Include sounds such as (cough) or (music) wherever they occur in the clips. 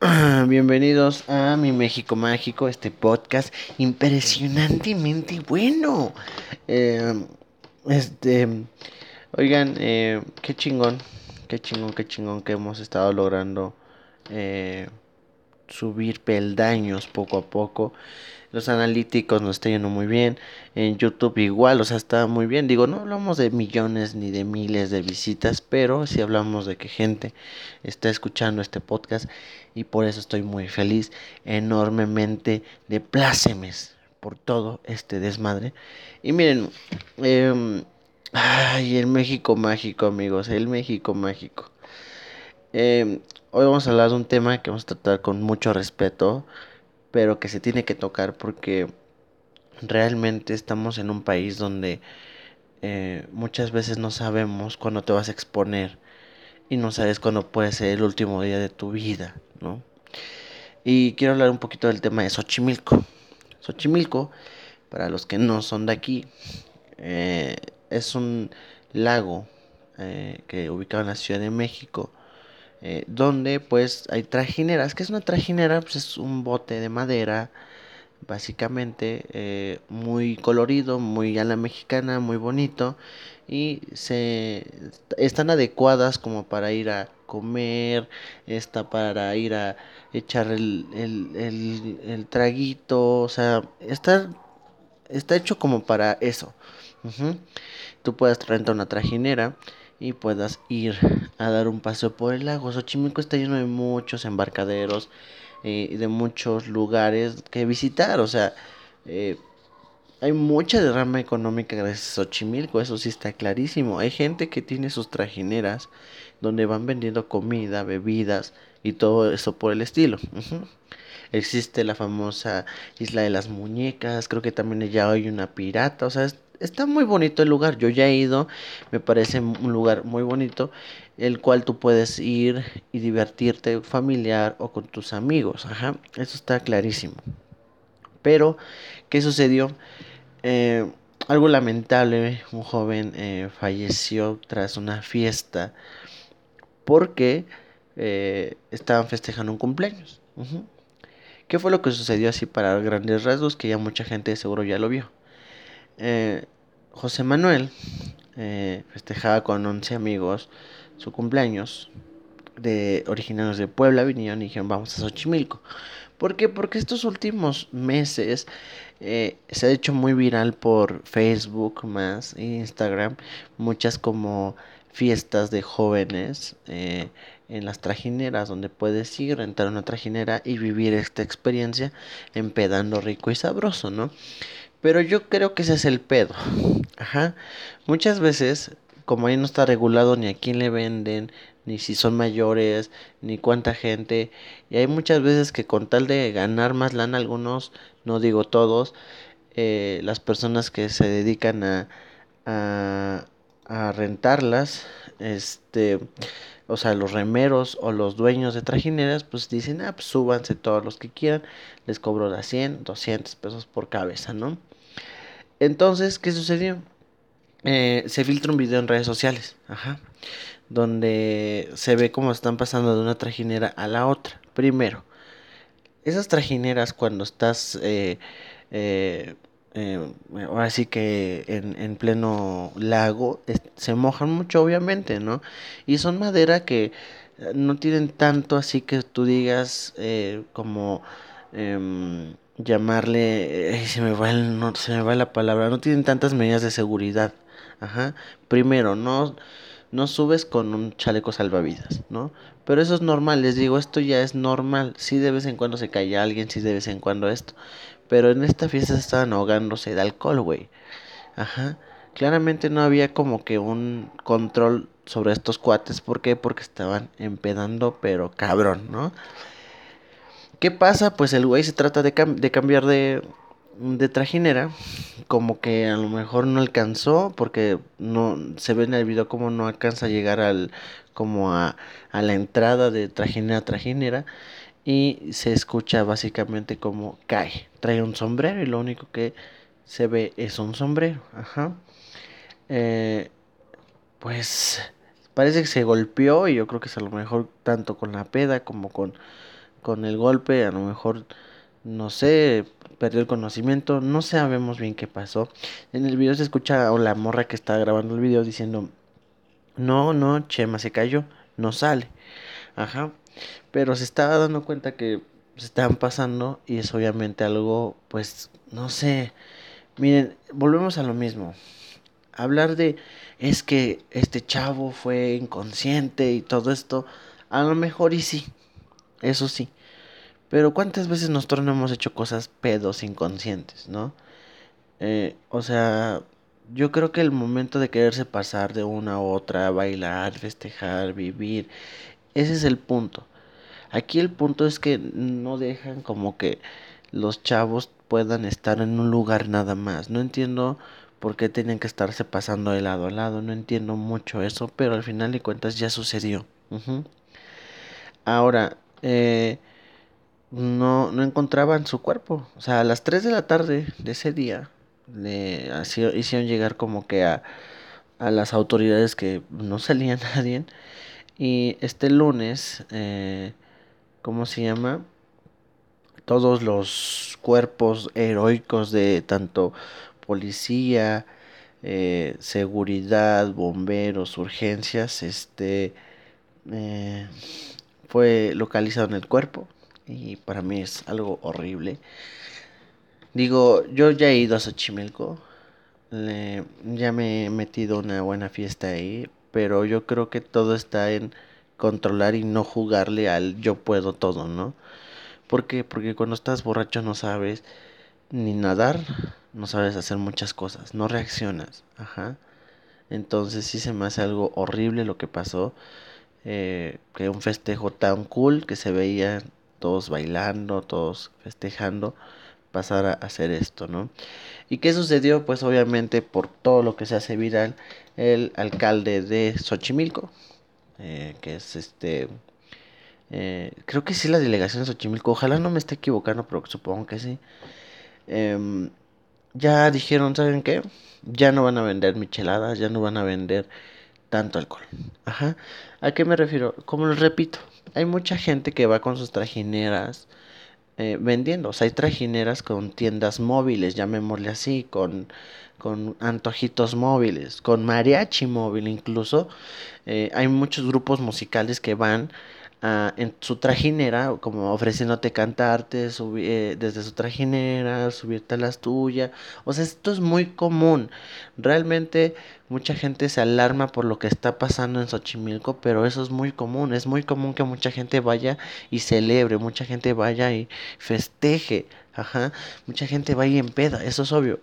(clears throat) Bienvenidos a mi México Mágico, este podcast impresionantemente bueno. Eh, este, oigan, eh, qué chingón, qué chingón, qué chingón que hemos estado logrando eh, subir peldaños poco a poco. Los analíticos nos está yendo muy bien. En YouTube igual, o sea, está muy bien. Digo, no hablamos de millones ni de miles de visitas, pero sí hablamos de que gente está escuchando este podcast y por eso estoy muy feliz, enormemente de plácemes por todo este desmadre. Y miren, eh, ay, el México mágico, amigos, el México mágico. Eh, hoy vamos a hablar de un tema que vamos a tratar con mucho respeto pero que se tiene que tocar porque realmente estamos en un país donde eh, muchas veces no sabemos cuándo te vas a exponer y no sabes cuándo puede ser el último día de tu vida, ¿no? Y quiero hablar un poquito del tema de Xochimilco. Xochimilco, para los que no son de aquí, eh, es un lago eh, que ubicado en la Ciudad de México eh, donde pues hay trajineras. ¿Qué es una trajinera? Pues es un bote de madera, básicamente, eh, muy colorido, muy a la mexicana, muy bonito. Y se están adecuadas como para ir a comer, está para ir a echar el, el, traguito, o sea, está, está hecho como para eso. Tú puedes rentar una trajinera y puedas ir a dar un paseo por el lago. Xochimilco está lleno de muchos embarcaderos eh, y de muchos lugares que visitar. O sea, eh, hay mucha derrama económica gracias a Xochimilco, eso sí está clarísimo. Hay gente que tiene sus trajineras donde van vendiendo comida, bebidas y todo eso por el estilo. Existe la famosa Isla de las Muñecas, creo que también ya hay una pirata, o sea, está muy bonito el lugar. Yo ya he ido, me parece un lugar muy bonito, el cual tú puedes ir y divertirte familiar o con tus amigos. Ajá, eso está clarísimo. Pero, ¿qué sucedió? Eh, algo lamentable, un joven eh, falleció tras una fiesta porque eh, estaban festejando un cumpleaños. ¿Qué fue lo que sucedió así para grandes rasgos? Que ya mucha gente seguro ya lo vio. Eh, José Manuel eh, festejaba con 11 amigos su cumpleaños de originarios de Puebla vinieron y dijeron vamos a Xochimilco. ¿Por qué? Porque estos últimos meses eh, se ha hecho muy viral por Facebook más Instagram muchas como fiestas de jóvenes en las trajineras donde puedes ir, rentar una trajinera y vivir esta experiencia empedando rico y sabroso, ¿no? Pero yo creo que ese es el pedo. Ajá. Muchas veces, como ahí no está regulado ni a quién le venden, ni si son mayores, ni cuánta gente. Y hay muchas veces que con tal de ganar más lana, algunos, no digo todos, eh, las personas que se dedican a, a, a rentarlas, este, o sea, los remeros o los dueños de trajineras, pues dicen, ah, pues súbanse todos los que quieran, les cobro las 100, 200 pesos por cabeza, ¿no? Entonces, ¿qué sucedió? Eh, se filtra un video en redes sociales, ajá, donde se ve cómo están pasando de una trajinera a la otra. Primero, esas trajineras cuando estás, eh, eh, ahora sí que en, en pleno lago, se mojan mucho, obviamente, ¿no? Y son madera que no tienen tanto así que tú digas como em, llamarle, se me va no, se me va la palabra, no tienen tantas medidas de seguridad. Ajá. Primero, no no subes con un chaleco salvavidas, ¿no? Pero eso es normal, les digo, esto ya es normal. Sí de vez en cuando se cae alguien, sí de vez en cuando esto. Pero en esta fiesta estaban ahogándose de alcohol, güey. Ajá. Claramente no había como que un control sobre estos cuates. ¿Por qué? Porque estaban empedando, pero cabrón, ¿no? ¿Qué pasa? Pues el güey se trata de cambiar de, de trajinera, como que a lo mejor no alcanzó, porque no se ve en el video como no alcanza a llegar al como a, a la entrada de trajinera a trajinera y se escucha básicamente como cae. Trae un sombrero y lo único que se ve es un sombrero. Ajá. Eh, pues parece que se golpeó y yo creo que es a lo mejor tanto con la peda como con con el golpe, a lo mejor, no sé, perdió el conocimiento, no sabemos bien qué pasó. En el video se escucha a la morra que está grabando el video diciendo, no, no, Chema se cayó, no sale. Ajá. Pero se estaba dando cuenta que se estaban pasando y es obviamente algo, pues, no sé. Miren, volvemos a lo mismo. Hablar de es que este chavo fue inconsciente y todo esto, a lo mejor y sí, eso sí. Pero ¿cuántas veces nosotros no hemos hecho cosas pedos inconscientes, no? Eh, o sea, yo creo que el momento de quererse pasar de una a otra, bailar, festejar, vivir, ese es el punto. Aquí el punto es que no dejan como que los chavos puedan estar en un lugar nada más. No entiendo por qué tienen que estarse pasando de lado a lado. No entiendo mucho eso, pero al final de cuentas ya sucedió. Ahora, eh, no, no encontraban su cuerpo. O sea, a las 3 de la tarde de ese día le hicieron llegar como que a, a las autoridades que no salía (laughs) nadie. Y este lunes, eh, ¿cómo se llama? Todos los cuerpos heroicos de tanto policía, eh, seguridad, bomberos, urgencias, este eh, fue localizado en el cuerpo y para mí es algo horrible. Digo, yo ya he ido a Xochimilco, ya me he metido una buena fiesta ahí, pero yo creo que todo está en controlar y no jugarle al yo puedo todo, ¿no? ¿Por qué? Porque cuando estás borracho no sabes ni nadar, no sabes hacer muchas cosas, no reaccionas, ajá. Entonces sí se me hace algo horrible lo que pasó, eh, que un festejo tan cool que se veía todos bailando, todos festejando, pasar a hacer esto, ¿no? ¿Y qué sucedió? Pues obviamente por todo lo que se hace viral, el alcalde de Xochimilco, eh, que es este, eh, creo que sí la delegación de Xochimilco, ojalá no me esté equivocando, pero supongo que sí. Em, ya dijeron, ¿saben qué? Ya no van a vender micheladas, ya no van a vender tanto alcohol. Ajá. ¿A qué me refiero? Como les repito, hay mucha gente que va con sus trajineras eh, vendiendo. O sea, hay trajineras con tiendas móviles, llamémosle así, con, con antojitos móviles, con mariachi móvil incluso. Eh, hay muchos grupos musicales que van en su trajinera, como ofreciéndote cantarte eh, desde su trajinera, subirte a las tuyas. O sea, esto es muy común. Realmente mucha gente se alarma por lo que está pasando en Xochimilco, pero eso es muy común. Es muy común que mucha gente vaya y celebre, mucha gente vaya y festeje. Ajá, mucha gente vaya en peda, eso es obvio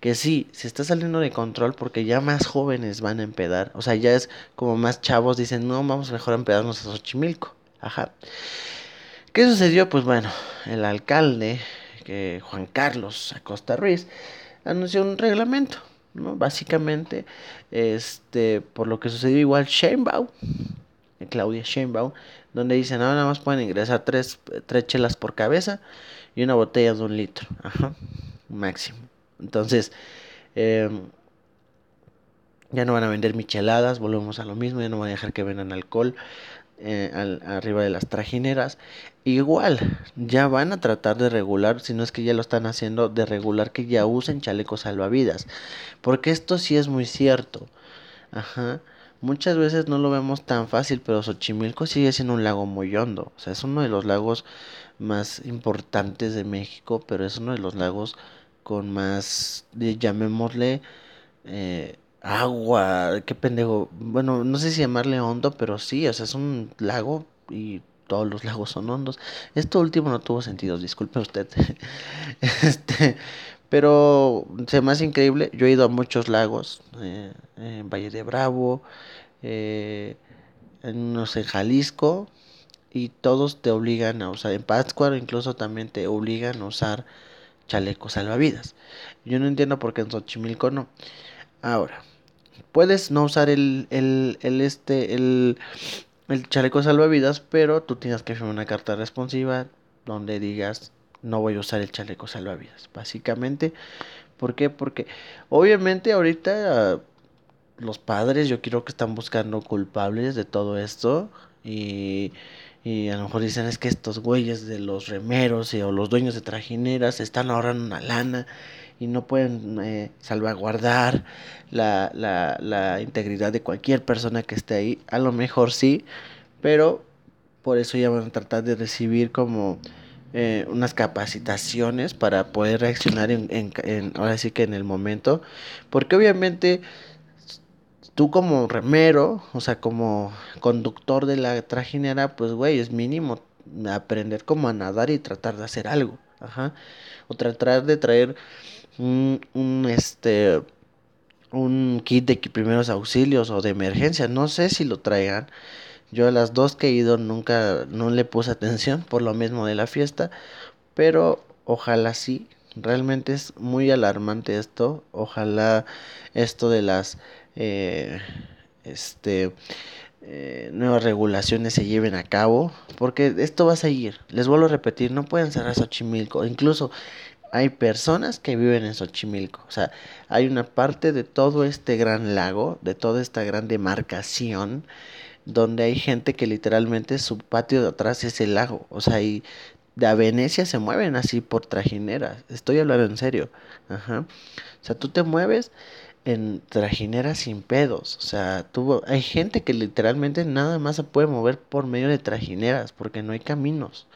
que sí, se está saliendo de control porque ya más jóvenes van a empedar. O sea, ya es como más chavos dicen, no, vamos mejor a empedarnos a Xochimilco. Ajá. ¿Qué sucedió? Pues bueno, el alcalde, que Juan Carlos Acosta Ruiz, anunció un reglamento, ¿no? Básicamente, este, por lo que sucedió igual Sheinbaum, Claudia Sheinbaum, donde dicen, no, nada más pueden ingresar tres, tres chelas por cabeza y una botella de un litro, ajá, máximo. Entonces, em, ya no van a vender micheladas, volvemos a lo mismo, ya no van a dejar que vendan alcohol eh, arriba de las trajineras. Igual, ya van a tratar de regular, si no es que ya lo están haciendo, de regular que ya usen chalecos salvavidas. Porque esto sí es muy cierto. Ajá. Muchas veces no lo vemos tan fácil, pero Xochimilco sigue siendo un lago muy hondo. O sea, es uno de los lagos más importantes de México, pero es uno de los lagos con más, llamémosle, eh, agua, qué pendejo, bueno, no sé si llamarle hondo, pero sí, o sea, es un lago y todos los lagos son hondos. Esto último no tuvo sentido, disculpe usted. (laughs) este, pero se me hace increíble, yo he ido a muchos lagos, eh, en Valle de Bravo, eh, en, no sé, Jalisco, y todos te obligan a usar, en Pátzcuaro incluso también te obligan a usar chaleco salvavidas. Yo no entiendo por qué en Xochimilco no. Ahora, puedes no usar el, el, el este, el, el chaleco salvavidas, pero tú tienes que firmar una carta responsiva donde digas no voy a usar el chaleco salvavidas. Básicamente, ¿por qué? Porque obviamente ahorita los padres yo quiero que están buscando culpables de todo esto y Y a lo mejor dicen es que estos güeyes de los remeros o los dueños de trajineras están ahorrando una lana y no pueden eh, salvaguardar la, la, la integridad de cualquier persona que esté ahí. A lo mejor sí, pero por eso ya van a tratar de recibir como eh, unas capacitaciones para poder reaccionar en, en, ahora sí que en el momento. Porque obviamente tú como remero, o sea, como conductor de la trajinera, pues, güey, es mínimo aprender cómo a nadar y tratar de hacer algo. Ajá. O tratar de traer un, un este un kit de primeros auxilios o de emergencia, no sé si lo traigan. Yo a las dos que he ido nunca no le puse atención por lo mismo de la fiesta, pero ojalá sí. Realmente es muy alarmante esto. Ojalá esto de las eh, este, eh, nuevas regulaciones se lleven a cabo, porque esto va a seguir. Les vuelvo a repetir, no pueden cerrar Xochimilco. Incluso hay personas que viven en Xochimilco. O sea, hay una parte de todo este gran lago, de toda esta gran demarcación, donde hay gente que literalmente su patio de atrás es el lago. O sea, y de a Venecia se mueven así por trajineras. Estoy hablando en serio. Ajá. O sea, tú te mueves en trajineras sin pedos. O sea, tuvo, hay gente que literalmente nada más se puede mover por medio de trajineras porque no hay caminos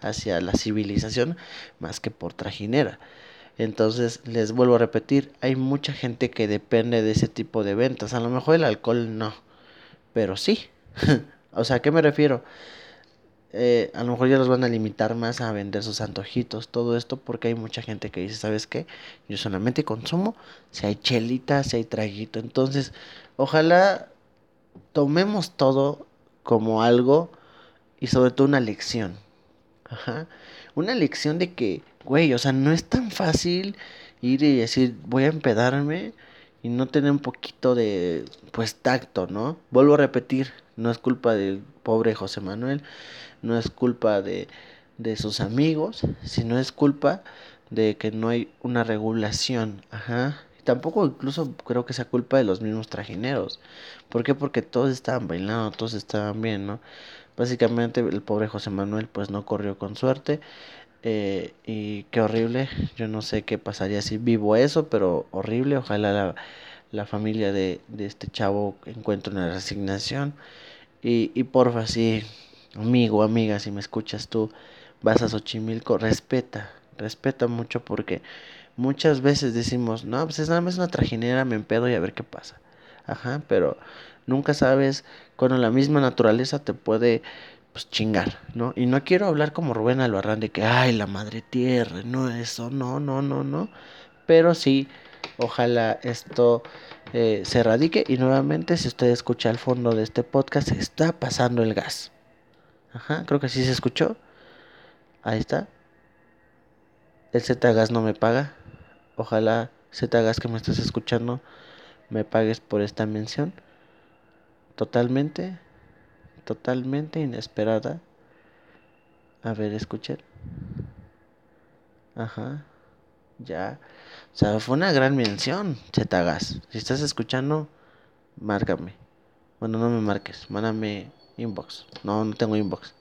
hacia la civilización más que por trajinera. Entonces, les vuelvo a repetir, hay mucha gente que depende de ese tipo de ventas. A lo mejor el alcohol no, pero sí. (laughs) o sea, ¿a qué me refiero? Eh, a lo mejor ya los van a limitar más a vender sus antojitos, todo esto, porque hay mucha gente que dice, ¿sabes qué? Yo solamente consumo si hay chelita, si hay traguito. Entonces, ojalá tomemos todo como algo y sobre todo una lección. Ajá. Una lección de que, güey, o sea, no es tan fácil ir y decir, voy a empedarme y no tener un poquito de, pues, tacto, ¿no? Vuelvo a repetir, no es culpa del pobre José Manuel no es culpa de, de sus amigos, sino es culpa de que no hay una regulación, ajá. tampoco incluso creo que sea culpa de los mismos trajineros. ¿Por qué? Porque todos estaban bailando, todos estaban bien, ¿no? Básicamente el pobre José Manuel pues no corrió con suerte. Eh, y qué horrible, yo no sé qué pasaría si vivo eso, pero horrible. Ojalá la, la familia de, de este chavo encuentre una resignación. Y, y porfa, sí, amigo, amiga, si me escuchas tú, vas a Xochimilco, respeta, respeta mucho porque muchas veces decimos, no, pues es nada más una trajinera, me empedo y a ver qué pasa. Ajá, pero nunca sabes cuando la misma naturaleza te puede pues chingar, ¿no? Y no quiero hablar como Rubén Albarrán de que, ay, la madre tierra, no, eso, no, no, no, no. Pero sí, ojalá esto eh, se erradique y nuevamente si usted escucha al fondo de este podcast, está pasando el gas. Ajá, creo que sí se escuchó. Ahí está. El Z-Gas no me paga. Ojalá Z-Gas que me estás escuchando me pagues por esta mención. Totalmente, totalmente inesperada. A ver, escuchen. Ajá. Ya. O sea, fue una gran mención, Z-Gas. Si estás escuchando, márcame. Bueno, no me marques, mándame Inbox. No, no tengo inbox.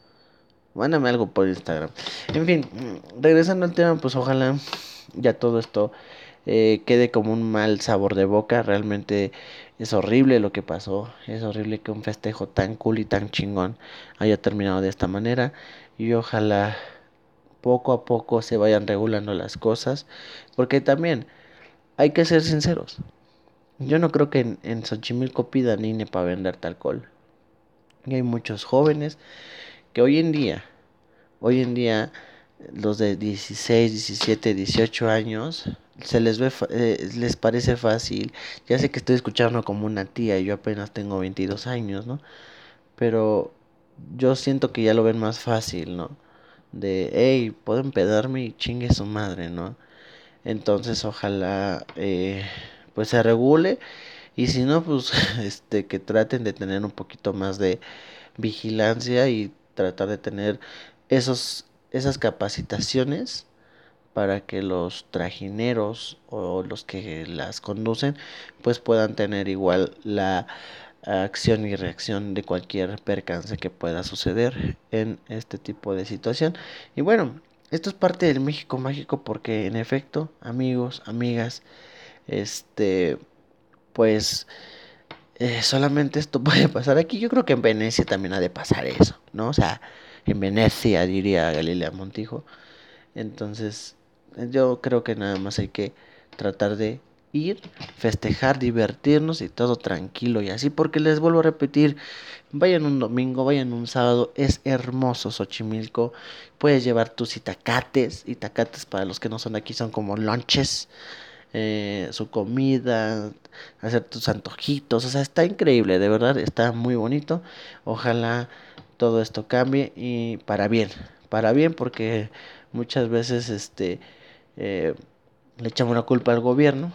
Mándame algo por Instagram. En fin, regresando al tema, pues ojalá ya todo esto eh, quede como un mal sabor de boca. Realmente es horrible lo que pasó. Es horrible que un festejo tan cool y tan chingón haya terminado de esta manera. Y ojalá poco a poco se vayan regulando las cosas. Porque también hay que ser sinceros. Yo no creo que en, en Xochimilco pidan INE para venderte alcohol. Y hay muchos jóvenes que hoy en día, hoy en día, los de 16, 17, 18 años, se les ve, eh, les parece fácil. Ya sé que estoy escuchando como una tía y yo apenas tengo 22 años, ¿no? Pero yo siento que ya lo ven más fácil, ¿no? De, hey, puedo empedarme y chingue su madre, ¿no? Entonces, ojalá, eh, pues se regule y si no, pues (laughs) este que traten de tener un poquito más de vigilancia y tratar de tener esos esas capacitaciones para que los trajineros o los que las conducen pues puedan tener igual la acción y reacción de cualquier percance que pueda suceder en este tipo de situación. Y bueno, esto es parte del México mágico porque en efecto, amigos, amigas, este, pues eh, solamente esto (laughs) puede pasar aquí. Yo creo que en Venecia también ha de pasar eso, ¿no? O sea, en Venecia diría Galilea Montijo. Entonces, yo creo que nada más hay que tratar de ir, festejar, divertirnos y todo tranquilo y así, porque les vuelvo a repetir, vayan un domingo, vayan un sábado, es hermoso Xochimilco, puedes llevar tus itacates, itacates para los que no son aquí son como lunches, eh, su comida, hacer tus antojitos, o sea, está increíble, de verdad, está muy bonito, ojalá todo esto cambie y para bien, para bien porque muchas veces este eh, le echamos la culpa al gobierno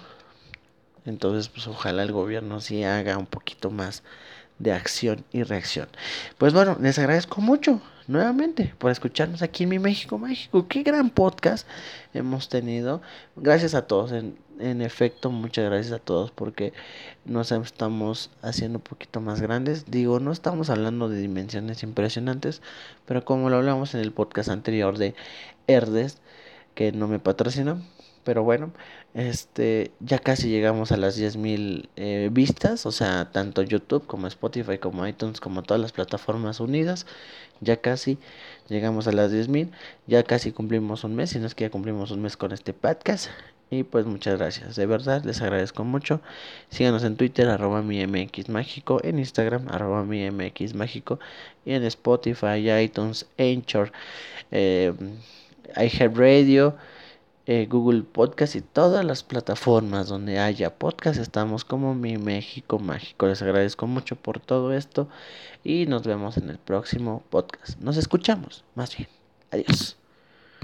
entonces, pues ojalá el gobierno sí haga un poquito más de acción y reacción. Pues bueno, les agradezco mucho nuevamente por escucharnos aquí en mi México Mágico. Qué gran podcast hemos tenido. Gracias a todos, en, en efecto, muchas gracias a todos porque nos estamos haciendo un poquito más grandes. Digo, no estamos hablando de dimensiones impresionantes, pero como lo hablamos en el podcast anterior de Herdes, que no me patrocinó pero bueno, este, ya casi llegamos a las 10.000 eh, vistas, o sea, tanto YouTube como Spotify, como iTunes, como todas las plataformas unidas. Ya casi llegamos a las 10.000, ya casi cumplimos un mes, si no es que ya cumplimos un mes con este podcast. Y pues muchas gracias, de verdad les agradezco mucho. Síganos en Twitter, arroba mi MX Mágico, en Instagram, arroba mi MX Mágico, y en Spotify, iTunes, Anchor, eh, iHeartRadio. Eh, Google Podcast y todas las plataformas donde haya podcast. Estamos como Mi México Mágico. Les agradezco mucho por todo esto y nos vemos en el próximo podcast. Nos escuchamos, más bien. Adiós.